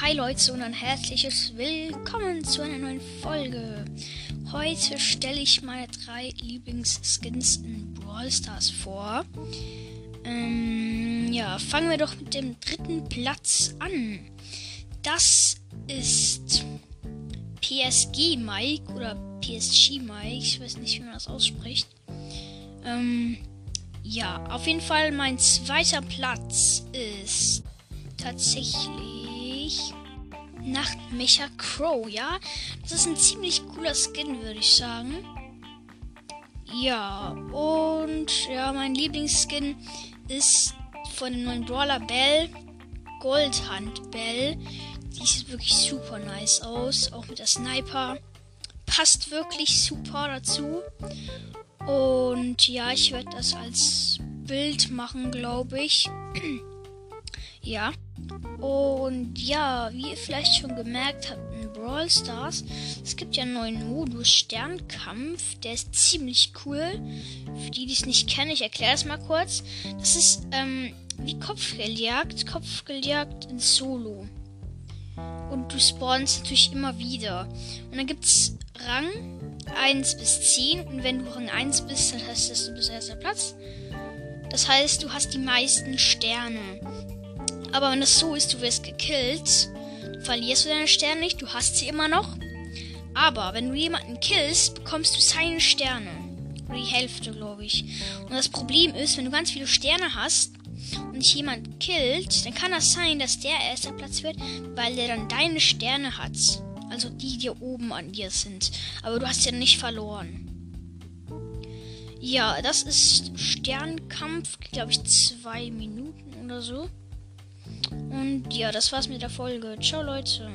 Hi Leute und ein herzliches Willkommen zu einer neuen Folge. Heute stelle ich meine drei Lieblingsskins in Brawl Stars vor. Ähm, ja, fangen wir doch mit dem dritten Platz an. Das ist PSG Mike oder PSG Mike. Ich weiß nicht, wie man das ausspricht. Ähm, ja, auf jeden Fall mein zweiter Platz ist tatsächlich Nachtmecher Crow, ja? Das ist ein ziemlich cooler Skin, würde ich sagen. Ja, und ja, mein Lieblingsskin ist von dem neuen Brawler Bell, Goldhand Bell. Die sieht wirklich super nice aus, auch mit der Sniper. Passt wirklich super dazu. Und ja, ich werde das als Bild machen, glaube ich. ja. Und ja, wie ihr vielleicht schon gemerkt habt in Brawl Stars, es gibt ja einen neuen Modus Sternkampf, der ist ziemlich cool. Für die, die es nicht kennen, ich erkläre es mal kurz. Das ist ähm, wie Kopfgeldjagd, Kopfgeldjagd in Solo. Und du spawnst natürlich immer wieder. Und dann gibt es Rang 1 bis 10. Und wenn du Rang 1 bist, dann das, du bist erster Platz. Das heißt, du hast die meisten Sterne. Aber wenn es so ist, du wirst gekillt, verlierst du deine Sterne nicht, du hast sie immer noch. Aber wenn du jemanden killst, bekommst du seine Sterne. Oder die Hälfte, glaube ich. Und das Problem ist, wenn du ganz viele Sterne hast und dich jemand killt, dann kann das sein, dass der erster Platz wird, weil der dann deine Sterne hat. Also die, die oben an dir sind. Aber du hast ja nicht verloren. Ja, das ist Sternkampf, glaube ich, zwei Minuten oder so. Und ja, das war's mit der Folge. Ciao, Leute.